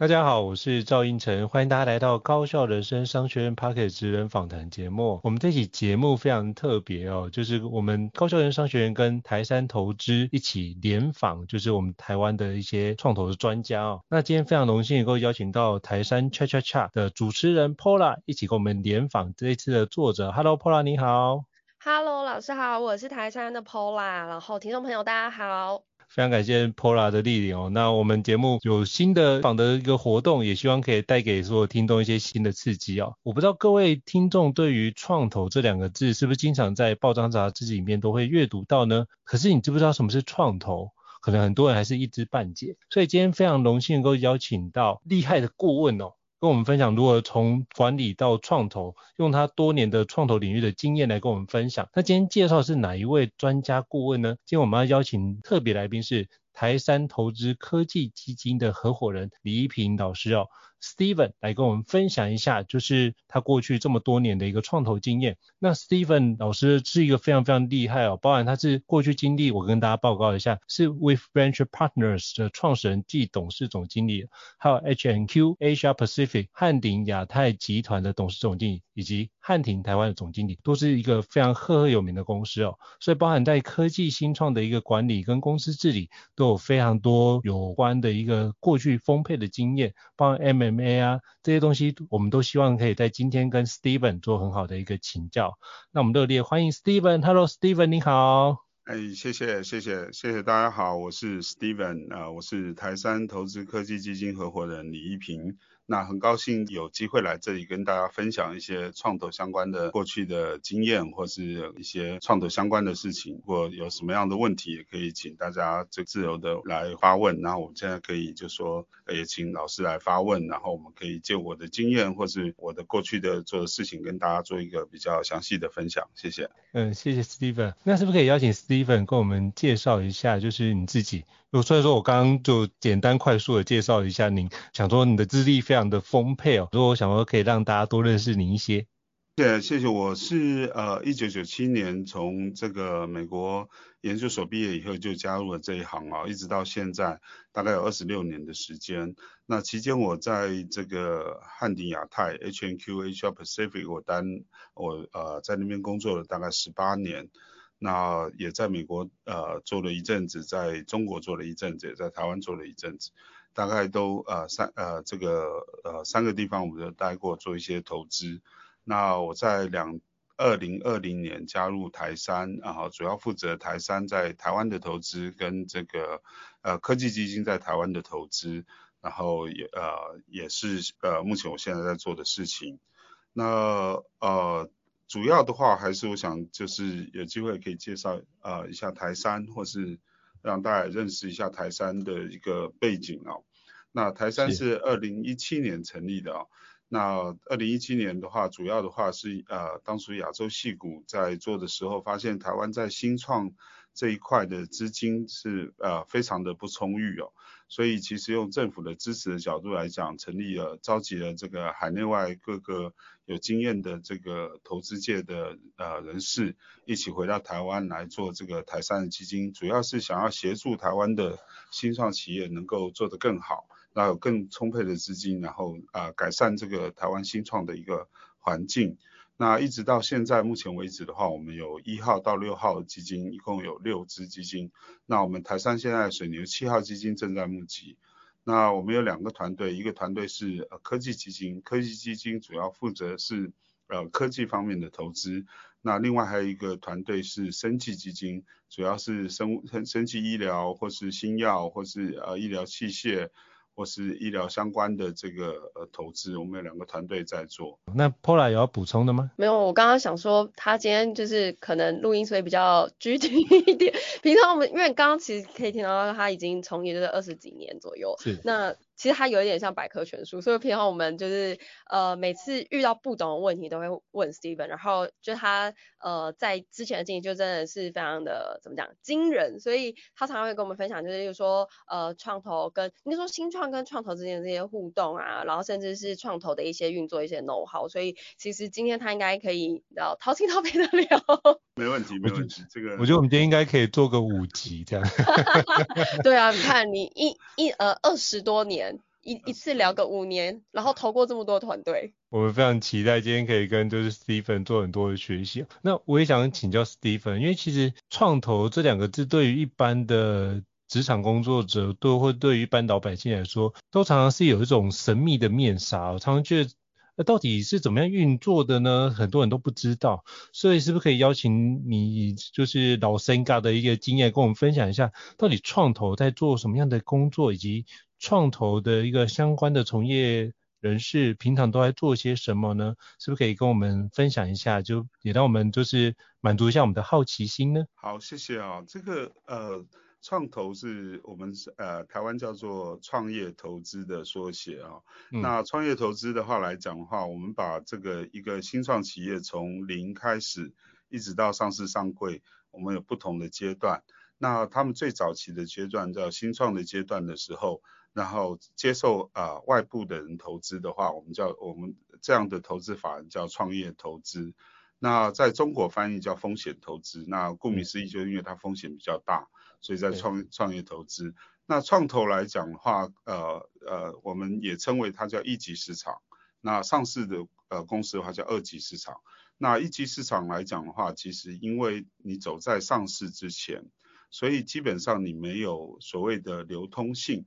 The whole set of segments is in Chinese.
大家好，我是赵胤丞，欢迎大家来到高效人生商学院 Podcast 职人访谈节目。我们这期节目非常特别哦，就是我们高效人生商学院跟台山投资一起联访，就是我们台湾的一些创投的专家哦。那今天非常荣幸能够邀请到台山 Cha Cha Cha 的主持人 Paula 一起跟我们联访这一次的作者。Hello Paula，你好。Hello，老师好，我是台山的 Paula，然后听众朋友大家好。非常感谢 Paula 的莅临哦。那我们节目有新的访的一个活动，也希望可以带给所有听众一些新的刺激哦。我不知道各位听众对于创投这两个字是不是经常在报章杂志里面都会阅读到呢？可是你知不知道什么是创投？可能很多人还是一知半解。所以今天非常荣幸能够邀请到厉害的顾问哦。跟我们分享如何从管理到创投，用他多年的创投领域的经验来跟我们分享。那今天介绍是哪一位专家顾问呢？今天我们要邀请特别来宾是台山投资科技基金的合伙人李一平老师哦。Steven 来跟我们分享一下，就是他过去这么多年的一个创投经验。那 Steven 老师是一个非常非常厉害哦，包含他是过去经历，我跟大家报告一下，是 With Venture Partners 的创始人暨董事总经理，还有 HNQ Asia Pacific 汉鼎亚太集团的董事总经理，以及汉庭台湾的总经理，都是一个非常赫赫有名的公司哦。所以包含在科技新创的一个管理跟公司治理，都有非常多有关的一个过去丰沛的经验，包含 M。M&A 啊，这些东西我们都希望可以在今天跟 Steven 做很好的一个请教。那我们热烈欢迎 Steven。Hello，Steven，你好。哎，谢谢，谢谢，谢谢大家好，我是 Steven，啊、我是台山投资科技基金合伙人李一平。那很高兴有机会来这里跟大家分享一些创投相关的过去的经验，或是一些创投相关的事情。如果有什么样的问题，也可以请大家就自由的来发问。然后我们现在可以就说，也请老师来发问，然后我们可以借我的经验，或是我的过去的做的事情，跟大家做一个比较详细的分享。谢谢。嗯，谢谢 Steven。那是不是可以邀请 Steven 跟我们介绍一下，就是你自己？所以说我刚刚就简单快速的介绍一下您，想说你的资历非常的丰沛哦，所以我想说可以让大家多认识您一些。谢谢，谢，我是呃一九九七年从这个美国研究所毕业以后就加入了这一行啊，一直到现在大概有二十六年的时间。那期间我在这个汉鼎亚太 H&Q Asia Pacific 我担我呃在那边工作了大概十八年。那也在美国呃做了一阵子，在中国做了一阵子，也在台湾做了一阵子，大概都呃三呃这个呃三个地方我们都待过，做一些投资。那我在两二零二零年加入台山，然后主要负责台山在台湾的投资跟这个呃科技基金在台湾的投资，然后也呃也是呃目前我现在在做的事情。那呃。主要的话还是我想就是有机会可以介绍呃一下台山，或是让大家认识一下台山的一个背景哦。那台山是二零一七年成立的哦。那二零一七年的话，主要的话是呃当初亚洲戏股在做的时候，发现台湾在新创这一块的资金是呃非常的不充裕哦。所以其实用政府的支持的角度来讲，成立了召集了这个海内外各个有经验的这个投资界的呃人士，一起回到台湾来做这个台山的基金，主要是想要协助台湾的新创企业能够做得更好，那有更充沛的资金，然后啊、改善这个台湾新创的一个环境。那一直到现在目前为止的话，我们有一号到六号基金，一共有六支基金。那我们台山现在水牛七号基金正在募集。那我们有两个团队，一个团队是呃科技基金，科技基金主要负责是呃科技方面的投资。那另外还有一个团队是生技基金，主要是生物生生技医疗或是新药或是呃医疗器械。或是医疗相关的这个呃投资，我们有两个团队在做。那 Paula 有要补充的吗？没有，我刚刚想说，他今天就是可能录音所以比较 拘谨一点。平常我们因为刚刚其实可以听到他已经从业就是二十几年左右。是。那其实它有一点像百科全书，所以平常我们就是呃每次遇到不懂的问题都会问 Steven，然后就他呃在之前的经历就真的是非常的怎么讲惊人，所以他常常会跟我们分享，就是例如说呃创投跟你说新创跟创投之间的这些互动啊，然后甚至是创投的一些运作一些 know how，所以其实今天他应该可以然后掏心掏肺的聊。没问题，没问题，这个我觉得我们今天应该可以做个五集这样。对啊，你看你一一呃二十多年一一次聊个五年，然后投过这么多团队。我们非常期待今天可以跟就是 Steven 做很多的学习。那我也想请教 Steven，因为其实创投这两个字对于一般的职场工作者，都会对于一般老百姓来说，都常常是有一种神秘的面纱。我常常觉得。那到底是怎么样运作的呢？很多人都不知道，所以是不是可以邀请你，就是老森嘎的一个经验，跟我们分享一下，到底创投在做什么样的工作，以及创投的一个相关的从业人士平常都在做些什么呢？是不是可以跟我们分享一下，就也让我们就是满足一下我们的好奇心呢？好，谢谢啊，这个呃。创投是我们呃台湾叫做创业投资的缩写啊。嗯、那创业投资的话来讲的话，我们把这个一个新创企业从零开始，一直到上市上柜，我们有不同的阶段。那他们最早期的阶段叫新创的阶段的时候，然后接受啊、呃、外部的人投资的话，我们叫我们这样的投资法人叫创业投资。那在中国翻译叫风险投资。那顾名思义，就是因为它风险比较大。所以在创创业投资，那创投来讲的话，呃呃，我们也称为它叫一级市场。那上市的呃公司的话叫二级市场。那一级市场来讲的话，其实因为你走在上市之前，所以基本上你没有所谓的流通性。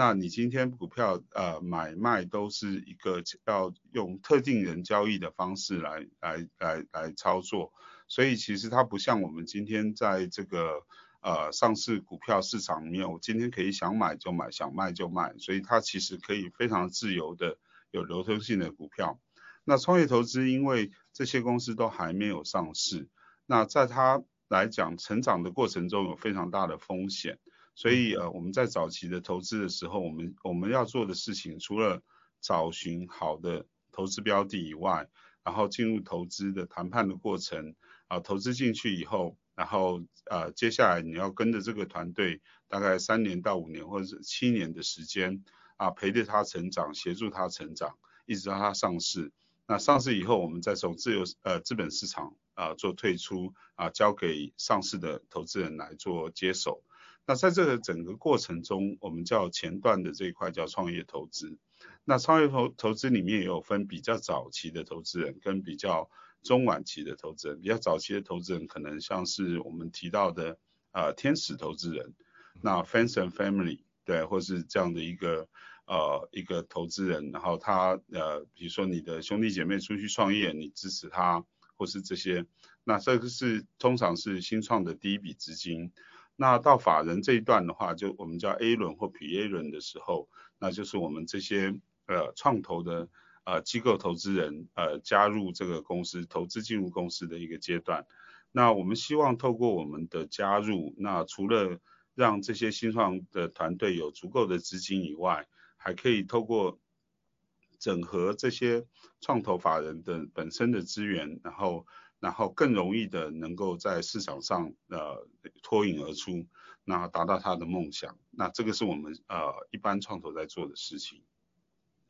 那你今天股票呃买卖都是一个要用特定人交易的方式来来来来操作，所以其实它不像我们今天在这个。呃，上市股票市场里面，我今天可以想买就买，想卖就卖，所以它其实可以非常自由的有流通性的股票。那创业投资，因为这些公司都还没有上市，那在它来讲，成长的过程中有非常大的风险，所以呃，我们在早期的投资的时候，我们我们要做的事情，除了找寻好的投资标的以外，然后进入投资的谈判的过程，啊、呃，投资进去以后。然后呃，接下来你要跟着这个团队，大概三年到五年或者是七年的时间啊，陪着他成长，协助他成长，一直到他上市。那上市以后，我们再从自由呃资本市场啊做退出啊，交给上市的投资人来做接手。那在这个整个过程中，我们叫前段的这一块叫创业投资。那创业投投资里面也有分比较早期的投资人跟比较。中晚期的投资人，比较早期的投资人，可能像是我们提到的呃天使投资人，那 fans and Family 对，或是这样的一个呃一个投资人，然后他呃比如说你的兄弟姐妹出去创业，你支持他，或是这些，那这个是通常是新创的第一笔资金。那到法人这一段的话，就我们叫 A 轮或 P A 轮的时候，那就是我们这些呃创投的。呃，机构投资人呃加入这个公司，投资进入公司的一个阶段。那我们希望透过我们的加入，那除了让这些新创的团队有足够的资金以外，还可以透过整合这些创投法人的本身的资源，然后然后更容易的能够在市场上呃脱颖而出，那达到他的梦想。那这个是我们呃一般创投在做的事情。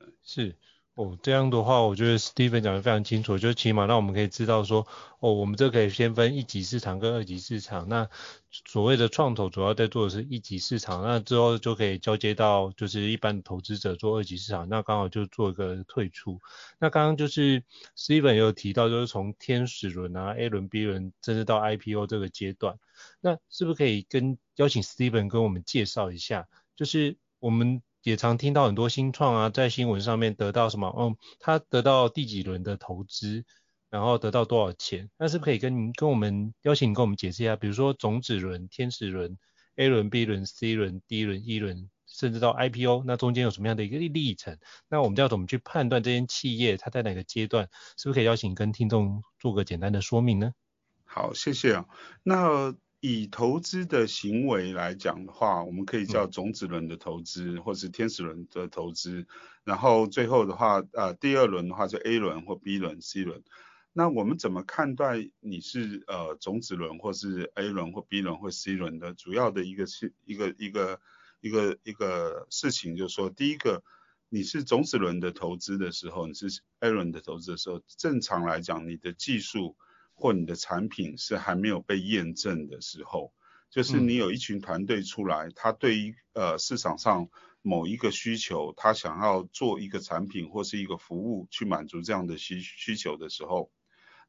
嗯是。哦，这样的话，我觉得 Steven 讲得非常清楚，就起码让我们可以知道说，哦，我们这可以先分一级市场跟二级市场。那所谓的创投主要在做的是一级市场，那之后就可以交接到就是一般投资者做二级市场，那刚好就做一个退出。那刚刚就是 Steven 也有提到，就是从天使轮啊、A 轮、B 轮，甚至到 IPO 这个阶段，那是不是可以跟邀请 Steven 跟我们介绍一下，就是我们。也常听到很多新创啊，在新闻上面得到什么，嗯，他得到第几轮的投资，然后得到多少钱？那是不是可以跟跟我们邀请你跟我们解释一下，比如说种子轮、天使轮、A 轮、B 轮、C 轮、D 轮、E 轮，甚至到 IPO，那中间有什么样的一个历程？那我们要怎么去判断这间企业它在哪个阶段？是不是可以邀请跟听众做个简单的说明呢？好，谢谢啊。那以投资的行为来讲的话，我们可以叫种子轮的投资，嗯、或是天使轮的投资。然后最后的话，呃，第二轮的话就 A 轮或 B 轮、C 轮。那我们怎么看待你是呃种子轮或是 A 轮或 B 轮或 C 轮的？主要的一个是一个一个一个一个事情，就是说，第一个，你是种子轮的投资的时候，你是 A 轮的投资的时候，正常来讲，你的技术。或你的产品是还没有被验证的时候，就是你有一群团队出来，嗯、他对于呃市场上某一个需求，他想要做一个产品或是一个服务去满足这样的需需求的时候，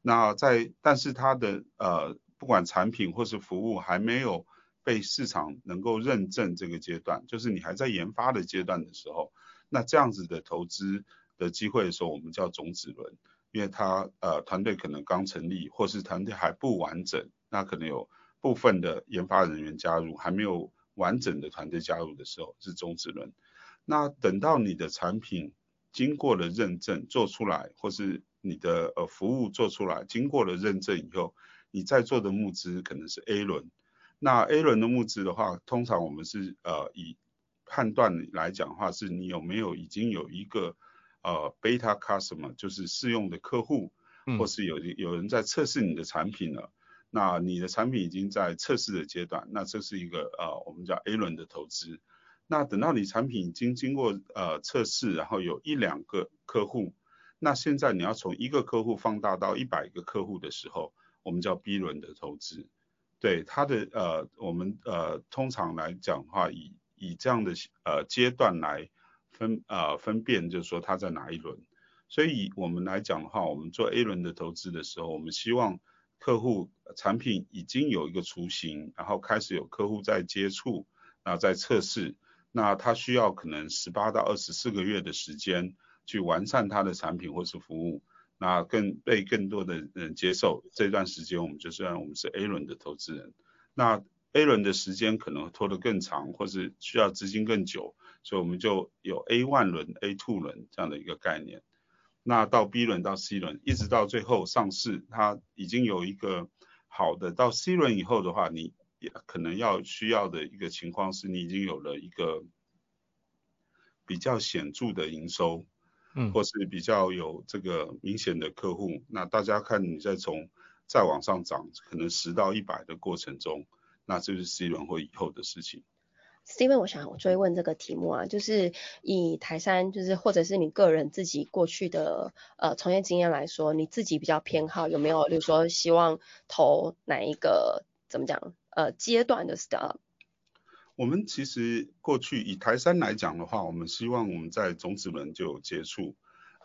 那在但是他的呃不管产品或是服务还没有被市场能够认证这个阶段，就是你还在研发的阶段的时候，那这样子的投资的机会的时候，我们叫种子轮。因为他呃团队可能刚成立，或是团队还不完整，那可能有部分的研发人员加入，还没有完整的团队加入的时候是种子轮。那等到你的产品经过了认证做出来，或是你的呃服务做出来，经过了认证以后，你在做的募资可能是 A 轮。那 A 轮的募资的话，通常我们是呃以判断来讲的话，是你有没有已经有一个。呃，beta customer 就是试用的客户，或是有有人在测试你的产品了，嗯、那你的产品已经在测试的阶段，那这是一个呃我们叫 A 轮的投资。那等到你产品已经经过呃测试，然后有一两个客户，那现在你要从一个客户放大到一百个客户的时候，我们叫 B 轮的投资。对它的呃我们呃通常来讲的话，以以这样的呃阶段来。分呃分辨就是说它在哪一轮，所以以我们来讲的话，我们做 A 轮的投资的时候，我们希望客户产品已经有一个雏形，然后开始有客户在接触，然后在测试，那他需要可能十八到二十四个月的时间去完善他的产品或是服务，那更被更多的人接受，这段时间我们就算我们是 A 轮的投资人，那 A 轮的时间可能拖得更长，或是需要资金更久。所以我们就有 A one 轮、A two 轮这样的一个概念，那到 B 轮到 C 轮，一直到最后上市，它已经有一个好的。到 C 轮以后的话，你也可能要需要的一个情况是，你已经有了一个比较显著的营收，嗯，或是比较有这个明显的客户。那大家看你再从再往上涨，可能十到一百的过程中，那这是 C 轮或以后的事情。Steven，我想我追问这个题目啊，就是以台山，就是或者是你个人自己过去的呃从业经验来说，你自己比较偏好有没有，比如说希望投哪一个怎么讲呃阶段的 startup？我们其实过去以台山来讲的话，我们希望我们在种子轮就有接触，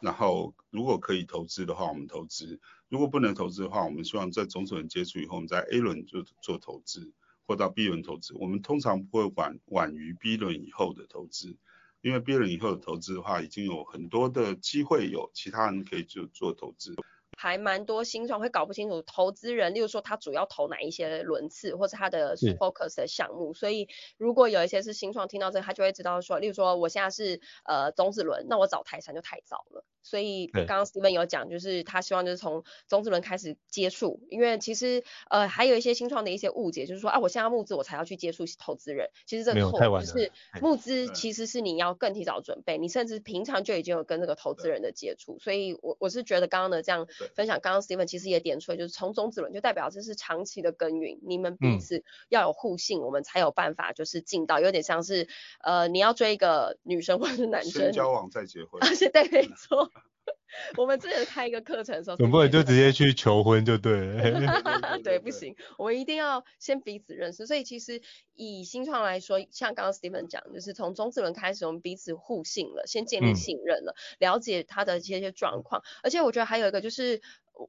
然后如果可以投资的话，我们投资；如果不能投资的话，我们希望在种子轮接触以后，我们在 A 轮就做投资。或到 B 轮投资，我们通常不会晚晚于 B 轮以后的投资，因为 B 轮以后的投资的话，已经有很多的机会，有其他人可以就做投资。还蛮多新创会搞不清楚投资人，例如说他主要投哪一些轮次，或是他的 focus 的项目。所以如果有一些是新创听到这个，他就会知道说，例如说我现在是呃种子轮，那我找台山就太早了。所以刚刚 Steven 有讲，就是他希望就是从种子轮开始接触，因为其实呃还有一些新创的一些误解，就是说啊我现在要募资我才要去接触投资人，其实这个错，就是募资其实是你要更提早准备，你甚至平常就已经有跟这个投资人的接触，所以我我是觉得刚刚的这样分享，刚刚 Steven 其实也点出来，就是从种子轮就代表这是长期的耕耘，你们彼此要有互信，我们才有办法就是进到。有点像是呃你要追一个女生或者是男生，先交往再结婚，而且对，没错。我们之前开一个课程的时候，总不能就直接去求婚就对了。对，不行，我们一定要先彼此认识。所以其实以新创来说，像刚刚 Steven 讲，就是从中子轮开始，我们彼此互信了，先建立信任了，嗯、了解他的这些状况。而且我觉得还有一个就是。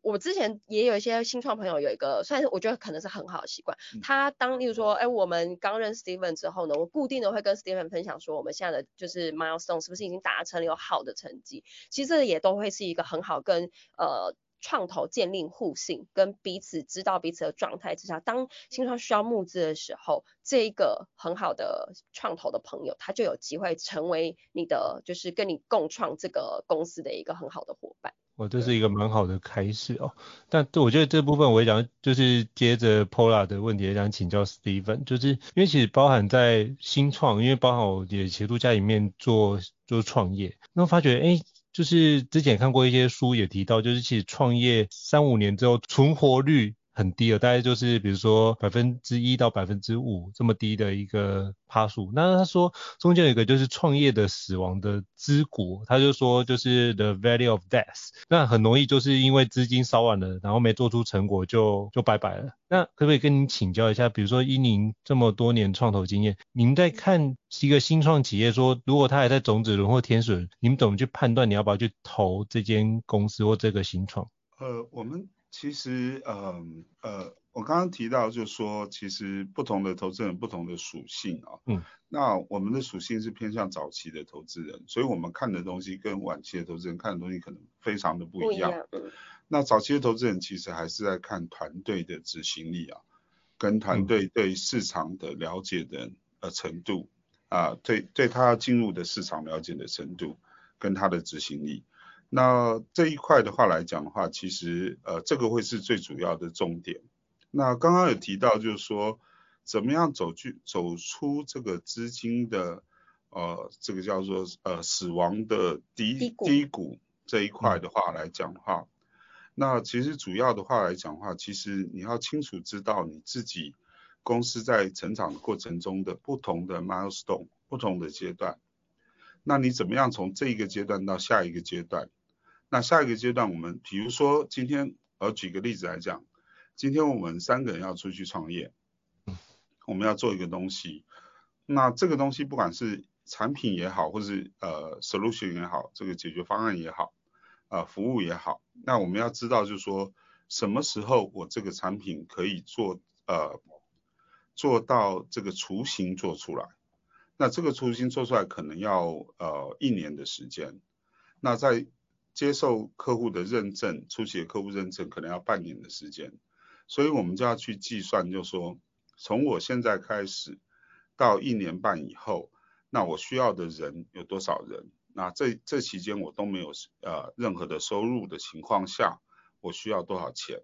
我之前也有一些新创朋友，有一个算是我觉得可能是很好的习惯。他当例如说，哎，我们刚认识 Steven 之后呢，我固定的会跟 Steven 分享说，我们现在的就是 milestone 是不是已经达成了有好的成绩？其实这也都会是一个很好跟呃创投建立互信，跟彼此知道彼此的状态之下，当新创需要募资的时候，这一个很好的创投的朋友，他就有机会成为你的，就是跟你共创这个公司的一个很好的伙伴。哦，这是一个蛮好的开始哦。但我觉得这部分我也想，就是接着 Paula 的问题，也想请教 Steven，就是因为其实包含在新创，因为包含我也协助家里面做做创业，那我发觉，哎。就是之前看过一些书也提到，就是其实创业三五年之后存活率很低了，大概就是比如说百分之一到百分之五这么低的一个趴数。那他说中间有一个就是创业的死亡的资股，他就说就是 the value of death，那很容易就是因为资金烧完了，然后没做出成果就就拜拜了。那可不可以跟您请教一下，比如说依您这么多年创投经验，您在看一个新创企业说，如果他还在种子轮或天使轮，你们怎么去判断你要不要去投这间公司或这个新创？呃，我们。其实，呃呃，我刚刚提到就是说，其实不同的投资人不同的属性啊。嗯。那我们的属性是偏向早期的投资人，所以我们看的东西跟晚期的投资人看的东西可能非常的不一样。一样。那早期的投资人其实还是在看团队的执行力啊，跟团队对市场的了解的呃程度啊，对对他进入的市场了解的程度跟他的执行力。那这一块的话来讲的话，其实呃这个会是最主要的重点。那刚刚有提到就是说，怎么样走去走出这个资金的呃这个叫做呃死亡的低低谷，这一块的话来讲的话，嗯、那其实主要的话来讲的话，其实你要清楚知道你自己公司在成长的过程中的不同的 milestone 不同的阶段，那你怎么样从这一个阶段到下一个阶段？那下一个阶段，我们比如说今天，我，举个例子来讲，今天我们三个人要出去创业，我们要做一个东西，那这个东西不管是产品也好，或是呃 solution 也好，这个解决方案也好，啊、呃，服务也好，那我们要知道就是说，什么时候我这个产品可以做呃做到这个雏形做出来，那这个雏形做出来可能要呃一年的时间，那在接受客户的认证，初期的客户认证可能要半年的时间，所以我们就要去计算，就说从我现在开始到一年半以后，那我需要的人有多少人？那这这期间我都没有呃任何的收入的情况下，我需要多少钱？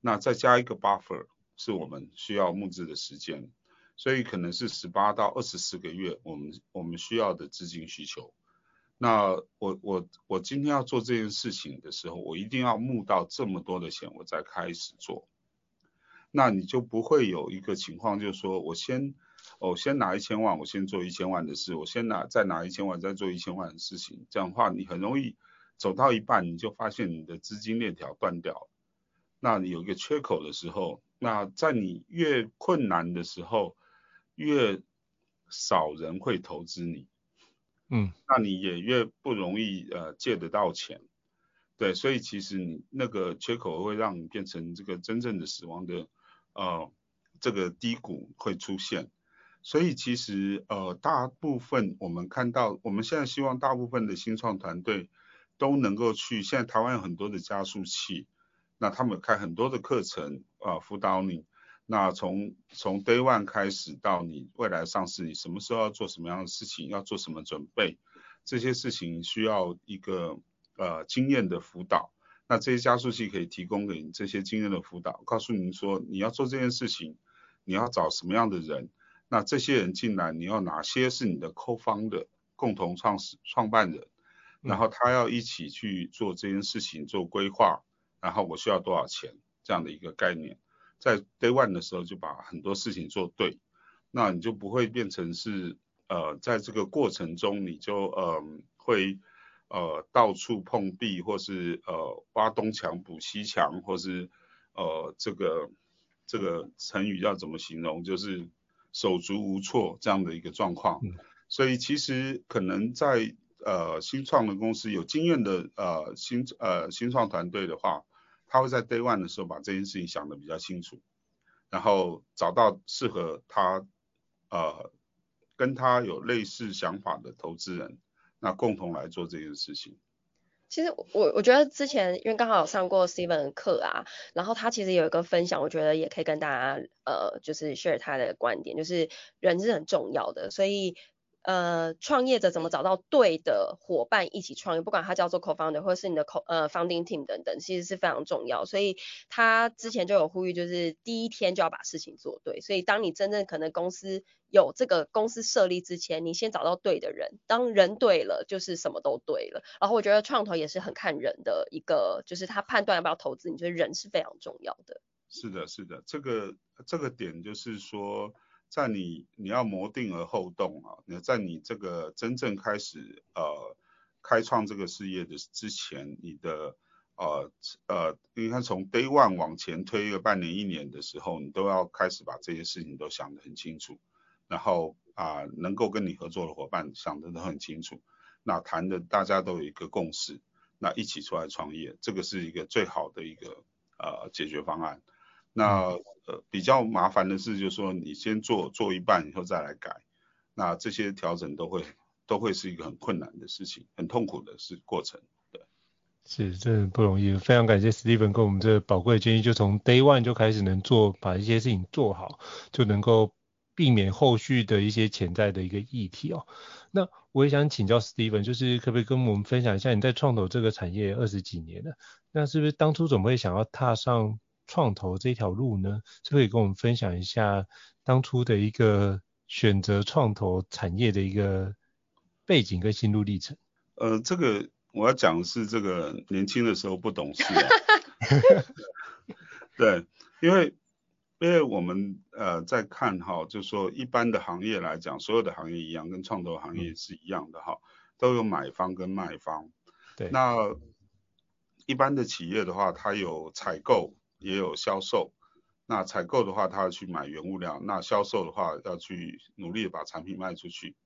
那再加一个 buffer 是我们需要募资的时间，所以可能是十八到二十四个月，我们我们需要的资金需求。那我我我今天要做这件事情的时候，我一定要募到这么多的钱，我再开始做。那你就不会有一个情况，就是说我先，我先拿一千万，我先做一千万的事，我先拿再拿一千万，再做一千万的事情。这样的话，你很容易走到一半，你就发现你的资金链条断掉了。那你有一个缺口的时候，那在你越困难的时候，越少人会投资你。嗯，那你也越不容易呃借得到钱，对，所以其实你那个缺口会让你变成这个真正的死亡的呃这个低谷会出现，所以其实呃大部分我们看到我们现在希望大部分的新创团队都能够去，现在台湾有很多的加速器，那他们开很多的课程啊、呃、辅导你。那从从 day one 开始到你未来上市，你什么时候要做什么样的事情，要做什么准备，这些事情需要一个呃经验的辅导。那这些加速器可以提供给你这些经验的辅导，告诉你说你要做这件事情，你要找什么样的人，那这些人进来，你要哪些是你的 co-founder 共同创始创办人，然后他要一起去做这件事情做规划，然后我需要多少钱这样的一个概念。在 day one 的时候就把很多事情做对，那你就不会变成是呃在这个过程中你就呃会呃到处碰壁，或是呃挖东墙补西墙，或是呃这个这个成语要怎么形容，就是手足无措这样的一个状况。嗯、所以其实可能在呃新创的公司有经验的呃新呃新创团队的话。他会在 day one 的时候把这件事情想得比较清楚，然后找到适合他，呃，跟他有类似想法的投资人，那共同来做这件事情。其实我我觉得之前因为刚好有上过 Steven 的课啊，然后他其实有一个分享，我觉得也可以跟大家呃就是 share 他的观点，就是人是很重要的，所以。呃，创业者怎么找到对的伙伴一起创业？不管他叫做 co-founder 或者是你的 co 呃 founding team 等等，其实是非常重要。所以他之前就有呼吁，就是第一天就要把事情做对。所以当你真正可能公司有这个公司设立之前，你先找到对的人，当人对了，就是什么都对了。然后我觉得创投也是很看人的一个，就是他判断要不要投资，你觉得人是非常重要的。是的，是的，这个这个点就是说。在你你要谋定而后动啊，你在你这个真正开始呃开创这个事业的之前，你的呃呃，你看从 day one 往前推个半年一年的时候，你都要开始把这些事情都想得很清楚，然后啊、能够跟你合作的伙伴想得都很清楚，那谈的大家都有一个共识，那一起出来创业，这个是一个最好的一个呃解决方案。那呃比较麻烦的是，就是说你先做做一半以后再来改，那这些调整都会都会是一个很困难的事情，很痛苦的是过程。对，是，这不容易。非常感谢 Steven 给我们这宝贵的建议，就从 Day One 就开始能做，把一些事情做好，就能够避免后续的一些潜在的一个议题哦。那我也想请教 Steven，就是可不可以跟我们分享一下你在创投这个产业二十几年了，那是不是当初怎么会想要踏上？创投这条路呢，是可以跟我们分享一下当初的一个选择创投产业的一个背景跟心路历程。呃，这个我要讲的是这个年轻的时候不懂事啊。对，因为因为我们呃在看哈，就是说一般的行业来讲，所有的行业一样，跟创投行业是一样的哈，都有买方跟卖方。对。那一般的企业的话，它有采购。也有销售，那采购的话，他要去买原物料；那销售的话，要去努力的把产品卖出去。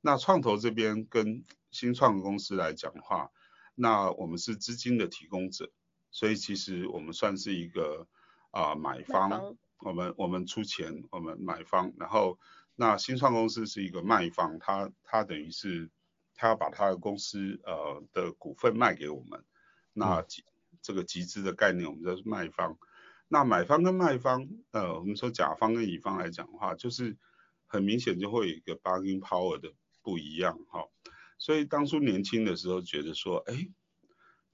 那创投这边跟新创公司来讲的话，那我们是资金的提供者，所以其实我们算是一个啊、呃、买方，方我们我们出钱，我们买方。然后那新创公司是一个卖方，他他等于是他要把他的公司呃的股份卖给我们，那。这个集资的概念，我们叫卖方。那买方跟卖方，呃，我们说甲方跟乙方来讲的话，就是很明显就会有一个 bargaining power 的不一样哈、所以当初年轻的时候觉得说，哎，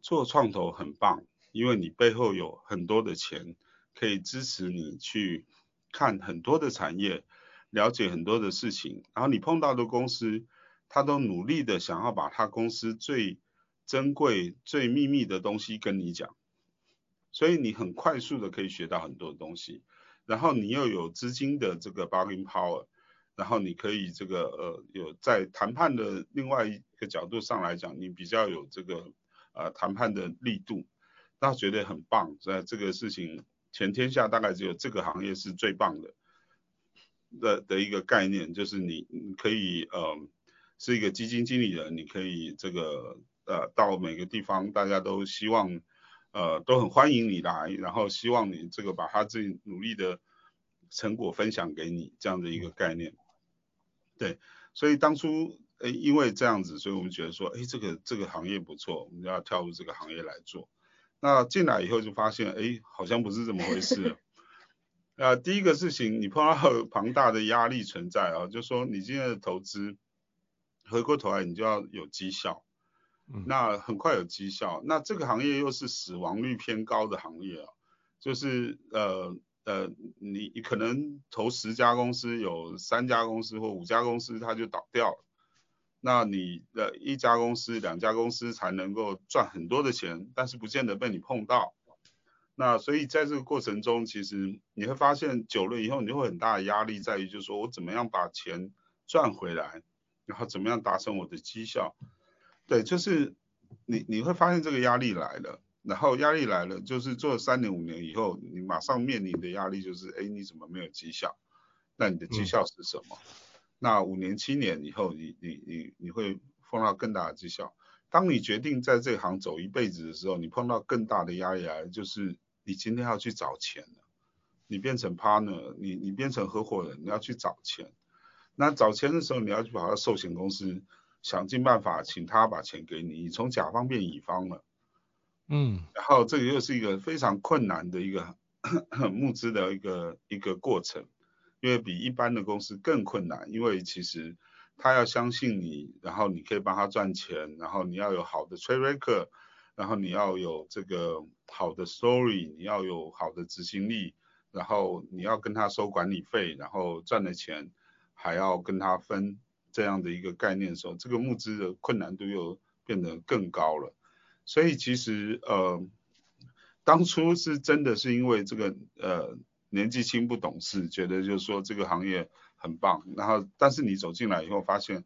做创投很棒，因为你背后有很多的钱可以支持你去看很多的产业，了解很多的事情，然后你碰到的公司，他都努力的想要把他公司最珍贵、最秘密的东西跟你讲，所以你很快速的可以学到很多东西，然后你又有资金的这个 bargaining power，然后你可以这个呃有在谈判的另外一个角度上来讲，你比较有这个呃谈判的力度，那觉得很棒。在这个事情，全天下大概只有这个行业是最棒的的的一个概念，就是你你可以呃是一个基金经理人，你可以这个。呃，到每个地方，大家都希望，呃，都很欢迎你来，然后希望你这个把他自己努力的成果分享给你，这样的一个概念。对，所以当初，诶，因为这样子，所以我们觉得说，诶，这个这个行业不错，我们就要跳入这个行业来做。那进来以后就发现，诶，好像不是这么回事了。呃，第一个事情，你碰到 庞大的压力存在啊，就是说你今天的投资，回过头来你就要有绩效。那很快有绩效，那这个行业又是死亡率偏高的行业啊，就是呃呃，你你可能投十家公司，有三家公司或五家公司它就倒掉，那你的一家公司、两家公司才能够赚很多的钱，但是不见得被你碰到。那所以在这个过程中，其实你会发现久了以后，你就会很大的压力在于，就是说我怎么样把钱赚回来，然后怎么样达成我的绩效。对，就是你你会发现这个压力来了，然后压力来了，就是做了三年五年以后，你马上面临的压力就是，哎，你怎么没有绩效？那你的绩效是什么？嗯、那五年七年以后，你你你你会碰到更大的绩效。当你决定在这行走一辈子的时候，你碰到更大的压力来，就是你今天要去找钱了，你变成 partner，你你变成合伙人，你要去找钱。那找钱的时候，你要去跑到寿险公司。想尽办法请他把钱给你，你从甲方变乙方了。嗯，然后这个又是一个非常困难的一个 募资的一个一个过程，因为比一般的公司更困难，因为其实他要相信你，然后你可以帮他赚钱，然后你要有好的 track record，然后你要有这个好的 story，你要有好的执行力，然后你要跟他收管理费，然后赚的钱还要跟他分，这样的一个概念的时候，这个募资的困难度又变得更高了。所以其实呃，当初是真的是因为这个呃年纪轻不懂事，觉得就是说这个行业很棒，然后但是你走进来以后发现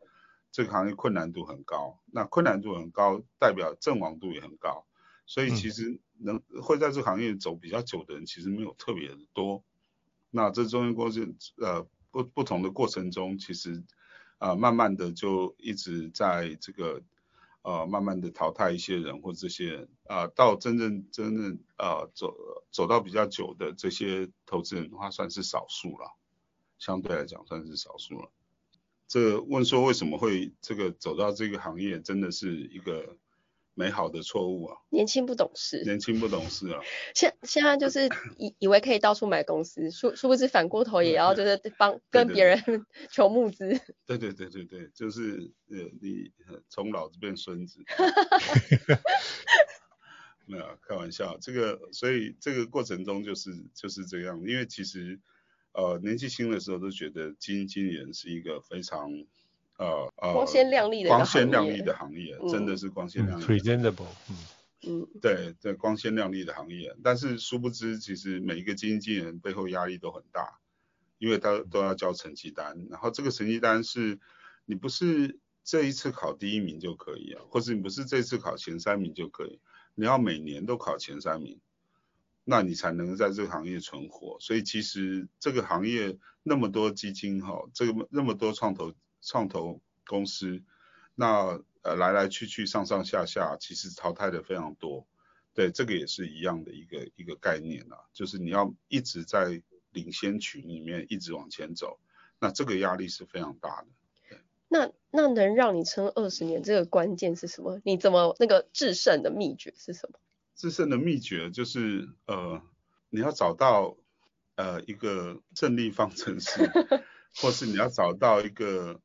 这个行业困难度很高，那困难度很高代表阵亡度也很高，所以其实能会在这个行业走比较久的人其实没有特别的多。那这中间过程呃不不同的过程中，其实啊、啊、慢慢的就一直在这个。呃，慢慢的淘汰一些人或这些人，啊、到真正真正呃走走到比较久的这些投资人的话，算是少数了，相对来讲算是少数了。这问说为什么会这个走到这个行业，真的是一个。美好的错误啊！年轻不懂事，年轻不懂事啊！现现在就是以以为可以到处买公司，殊殊不知反过头也要就是帮跟别人 求募资。对对对对对，就是呃你从老子变孙子。没有开玩笑，这个所以这个过程中就是就是这样，因为其实呃年纪轻的时候都觉得基金经理人是一个非常。呃呃，光鲜亮丽的光鲜亮丽的行业，嗯、真的是光鲜亮丽。presentable，嗯嗯，对对，光鲜亮丽的行业，但是殊不知，其实每一个经纪人背后压力都很大，因为他都要交成绩单，然后这个成绩单是，你不是这一次考第一名就可以啊，或者你不是这次考前三名就可以，你要每年都考前三名，那你才能在这个行业存活。所以其实这个行业那么多基金哈，这个那么多创投。创投公司，那呃来来去去上上下下，其实淘汰的非常多，对，这个也是一样的一个一个概念啊，就是你要一直在领先群里面一直往前走，那这个压力是非常大的。那那能让你撑二十年，这个关键是什么？你怎么那个制胜的秘诀是什么？制胜的秘诀就是呃，你要找到呃一个胜利方程式，或是你要找到一个。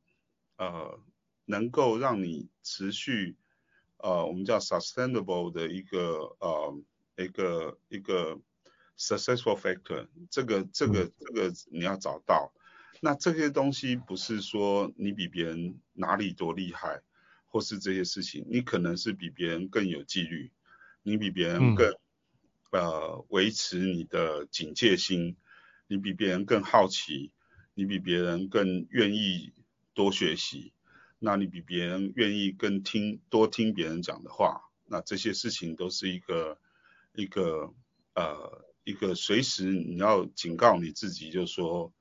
呃，能够让你持续，呃，我们叫 sustainable 的一个呃一个一个 successful factor，这个这个这个你要找到。那这些东西不是说你比别人哪里多厉害，或是这些事情，你可能是比别人更有纪律，你比别人更、嗯、呃维持你的警戒心，你比别人更好奇，你比别人更愿意。多学习，那你比别人愿意跟听多听别人讲的话，那这些事情都是一个一个呃一个随时你要警告你自己，就说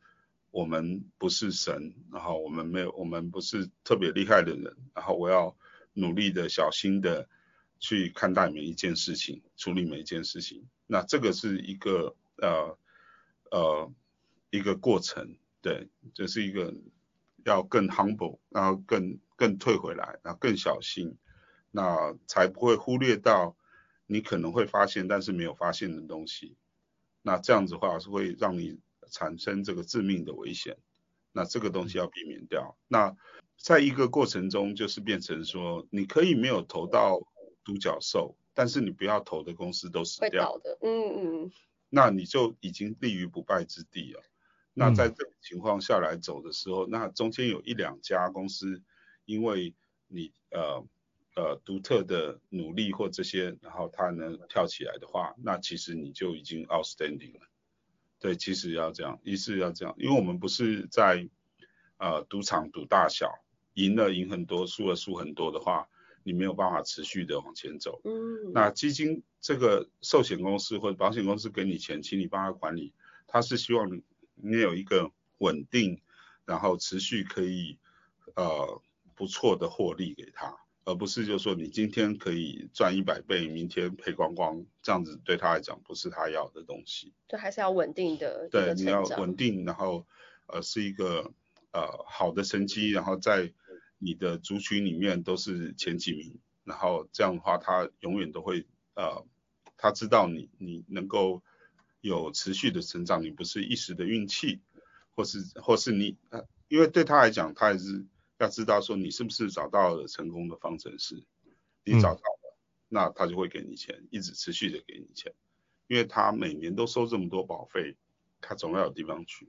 我们不是神，然后我们没有我们不是特别厉害的人，然后我要努力的小心的去看待每一件事情，处理每一件事情，那这个是一个呃呃一个过程，对，这是一个。要更 humble，然后更更退回来，然后更小心，那才不会忽略到你可能会发现但是没有发现的东西。那这样子的话是会让你产生这个致命的危险。那这个东西要避免掉。那在一个过程中就是变成说，你可以没有投到独角兽，但是你不要投的公司都死掉。的，嗯嗯。那你就已经立于不败之地了。那在这种情况下来走的时候，嗯、那中间有一两家公司，因为你呃呃独特的努力或这些，然后它能跳起来的话，那其实你就已经 outstanding 了。对，其实要这样，一是要这样，因为我们不是在呃赌场赌大小，赢了赢很多，输了输很多的话，你没有办法持续的往前走。嗯。那基金这个寿险公司或者保险公司给你钱，请你帮他管理，他是希望你。有一个稳定，然后持续可以呃不错的获利给他，而不是就说你今天可以赚一百倍，明天赔光光，这样子对他来讲不是他要的东西。就还是要稳定的。对，你要稳定，然后呃是一个呃好的成绩，然后在你的族群里面都是前几名，然后这样的话，他永远都会呃，他知道你你能够有持续的成长，你不是一时的运气，或是或是你呃，因为对他来讲，他也是要知道说你是不是找到了成功的方程式，你找到了，嗯、那他就会给你钱，一直持续的给你钱，因为他每年都收这么多保费，他总要有地方去。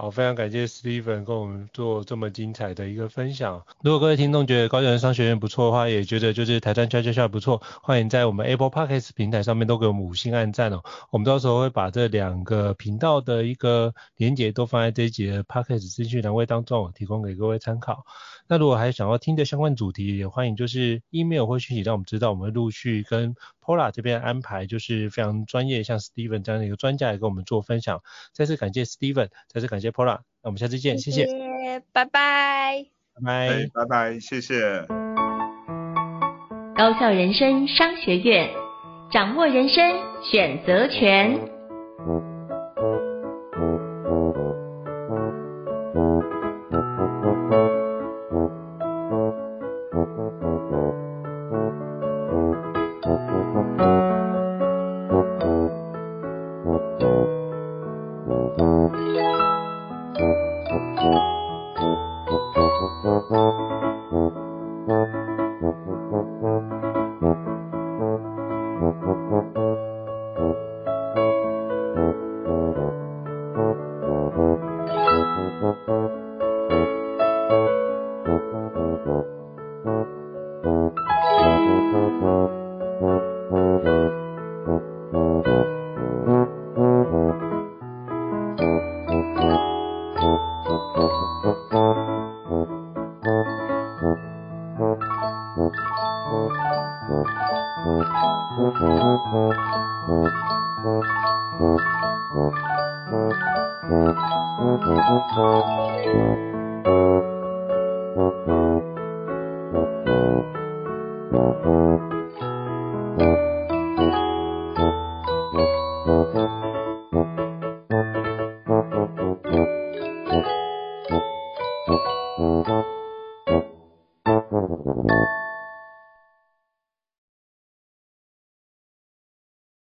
好，非常感谢 Steven 跟我们做这么精彩的一个分享。如果各位听众觉得高教人商学院不错的话，也觉得就是台山悄悄话不错，欢迎在我们 Apple Podcast 平台上面都给我们五星按赞哦。我们到时候会把这两个频道的一个连接都放在这一集的 Podcast 资讯栏位当中，提供给各位参考。那如果还想要听的相关主题，也欢迎就是 email 或讯息让我们知道，我们会陆续跟 Paula 这边安排，就是非常专业，像 Steven 这样的一个专家来跟我们做分享。再次感谢 Steven，再次感谢 Paula，那我们下次见，谢谢，谢谢拜拜，拜拜，拜拜，谢谢。高校人生商学院，掌握人生选择权。